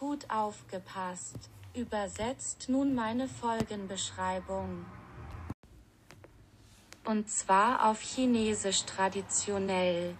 Gut aufgepasst. Übersetzt nun meine Folgenbeschreibung. Und zwar auf Chinesisch traditionell.